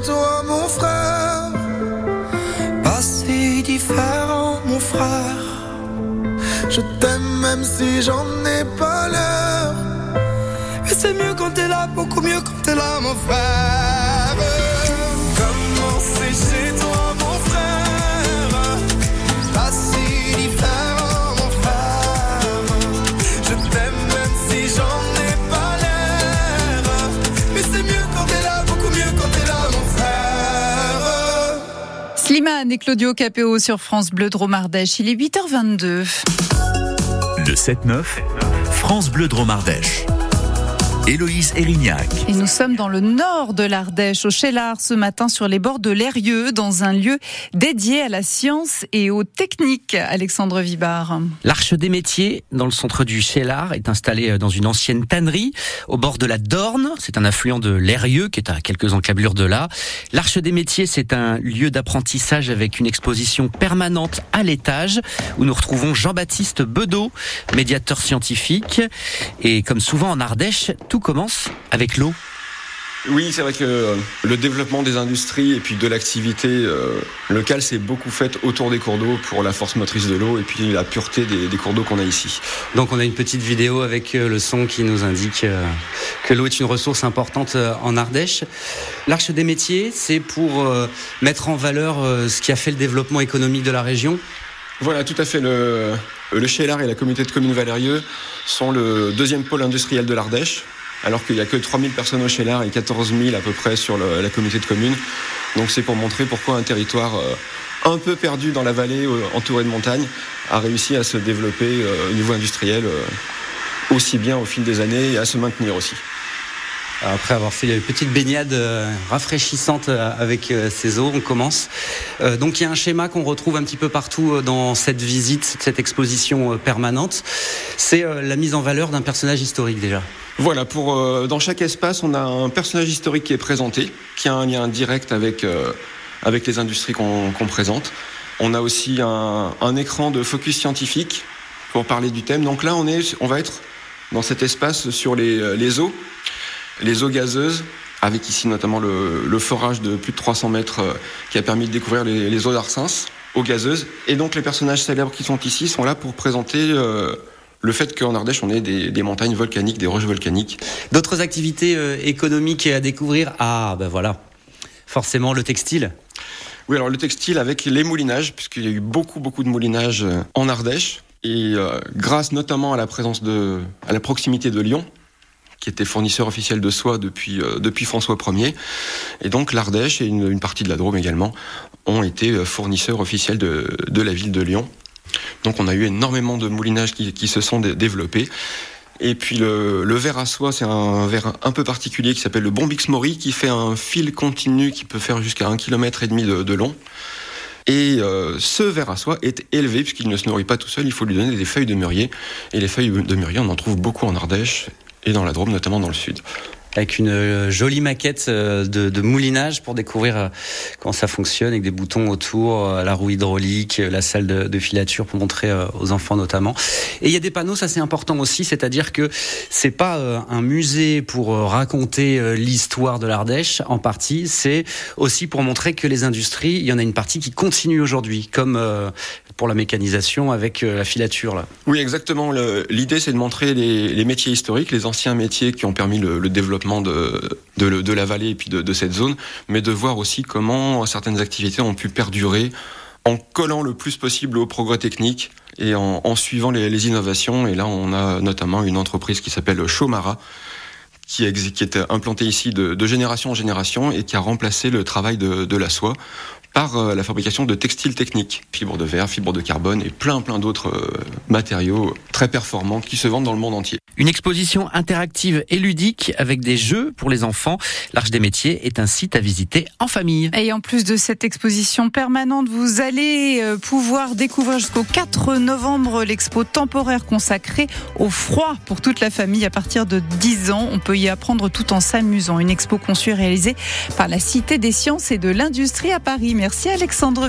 toi, mon frère. Pas différent, mon frère. Je t'aime même si j'en ai pas l'air. Mais c'est mieux quand t'es là, beaucoup mieux quand t'es là, mon frère. Comment c'est chez toi, Et Claudio Capéo sur France Bleu Dromardèche. Il est 8h22. Le 7-9, France Bleu Dromardèche. Héloïse Erignac. Et nous sommes dans le nord de l'Ardèche, au Chélard, ce matin sur les bords de l'Erieux, dans un lieu dédié à la science et aux techniques. Alexandre Vibard. L'Arche des métiers, dans le centre du Chélard, est installée dans une ancienne tannerie au bord de la Dorne. C'est un affluent de l'Erieux qui est à quelques encablures de là. L'Arche des métiers, c'est un lieu d'apprentissage avec une exposition permanente à l'étage où nous retrouvons Jean-Baptiste Bedeau, médiateur scientifique. Et comme souvent en Ardèche, tout commence avec l'eau. Oui, c'est vrai que euh, le développement des industries et puis de l'activité euh, locale s'est beaucoup fait autour des cours d'eau pour la force motrice de l'eau et puis la pureté des, des cours d'eau qu'on a ici. Donc on a une petite vidéo avec euh, le son qui nous indique que l'eau est une ressource importante en Ardèche. L'Arche des métiers, c'est pour mettre en valeur ce qui a fait le développement économique de la région. Voilà, tout à fait. Le, le Chélar et la communauté de communes Valérieux sont le deuxième pôle industriel de l'Ardèche, alors qu'il n'y a que 3000 personnes au Chélar et 14 000 à peu près sur la communauté de communes. Donc c'est pour montrer pourquoi un territoire euh, un peu perdu dans la vallée, euh, entouré de montagnes, a réussi à se développer euh, au niveau industriel aussi bien au fil des années et à se maintenir aussi. Après avoir fait une petite baignade euh, rafraîchissante euh, avec euh, ces eaux, on commence. Euh, donc il y a un schéma qu'on retrouve un petit peu partout euh, dans cette visite, cette exposition euh, permanente. C'est euh, la mise en valeur d'un personnage historique déjà. Voilà, pour, euh, dans chaque espace, on a un personnage historique qui est présenté, qui a un lien direct avec, euh, avec les industries qu'on présente. On a aussi un, un écran de focus scientifique pour parler du thème. Donc là, on, est, on va être dans cet espace sur les, euh, les eaux, les eaux gazeuses, avec ici notamment le, le forage de plus de 300 mètres euh, qui a permis de découvrir les, les eaux d'Arsens, eaux gazeuses. Et donc les personnages célèbres qui sont ici sont là pour présenter euh, le fait qu'en Ardèche, on ait des, des montagnes volcaniques, des roches volcaniques. D'autres activités euh, économiques à découvrir? Ah ben voilà, forcément le textile. Oui, alors le textile avec les moulinages, puisqu'il y a eu beaucoup, beaucoup de moulinages en Ardèche. Et euh, grâce notamment à la présence de, à la proximité de Lyon, qui était fournisseur officiel de soie depuis, euh, depuis François Ier. Et donc l'Ardèche et une, partie de la Drôme également ont été euh, fournisseurs officiels de, de la ville de Lyon. Donc on a eu énormément de moulinages qui, qui se sont dé- développés. Et puis le, le verre à soie, c'est un verre un peu particulier qui s'appelle le Bombix Mori, qui fait un fil continu qui peut faire jusqu'à un kilomètre et demi de, de long. Et euh, ce verre à soie est élevé puisqu'il ne se nourrit pas tout seul, il faut lui donner des feuilles de mûrier. Et les feuilles de mûrier, on en trouve beaucoup en Ardèche dans la Drôme, notamment dans le sud. Avec une euh, jolie maquette euh, de, moulinage pour découvrir euh, comment ça fonctionne, avec des boutons autour, la roue hydraulique, la salle de, filature pour montrer aux enfants notamment. Et il y a des panneaux, ça c'est important aussi, c'est-à-dire que c'est pas un musée pour raconter l'histoire de l'Ardèche en partie, c'est aussi pour montrer que les industries, il y en a une partie qui continue aujourd'hui, comme pour la mécanisation avec la filature là. Oui, exactement. L'idée, c'est de montrer les, métiers historiques, les anciens métiers qui ont permis le développement de, de, la vallée et puis de, cette zone, mais de voir aussi comment certaines activités ont pu perdurer en collant le plus possible au progrès technique et en, suivant les, innovations. Et là, on a notamment une entreprise qui s'appelle Chomara, qui, qui est implantée ici de, de génération en génération et qui a remplacé le travail de, de la soie par euh, la fabrication de textiles techniques, fibres de verre, fibres de carbone et plein plein d'autres euh, matériaux très performants qui se vendent dans le monde entier. Une exposition interactive et ludique avec des jeux pour les enfants. L'Arche des métiers est un site à visiter en famille. Et en plus de cette exposition permanente, vous allez euh, pouvoir découvrir jusqu'au 4 novembre l'expo temporaire consacrée au froid pour toute la famille à partir de 10 ans. On peut y apprendre tout en s'amusant. Une expo conçue et réalisée par la Cité des sciences et de l'industrie à Paris. Merci Alexandre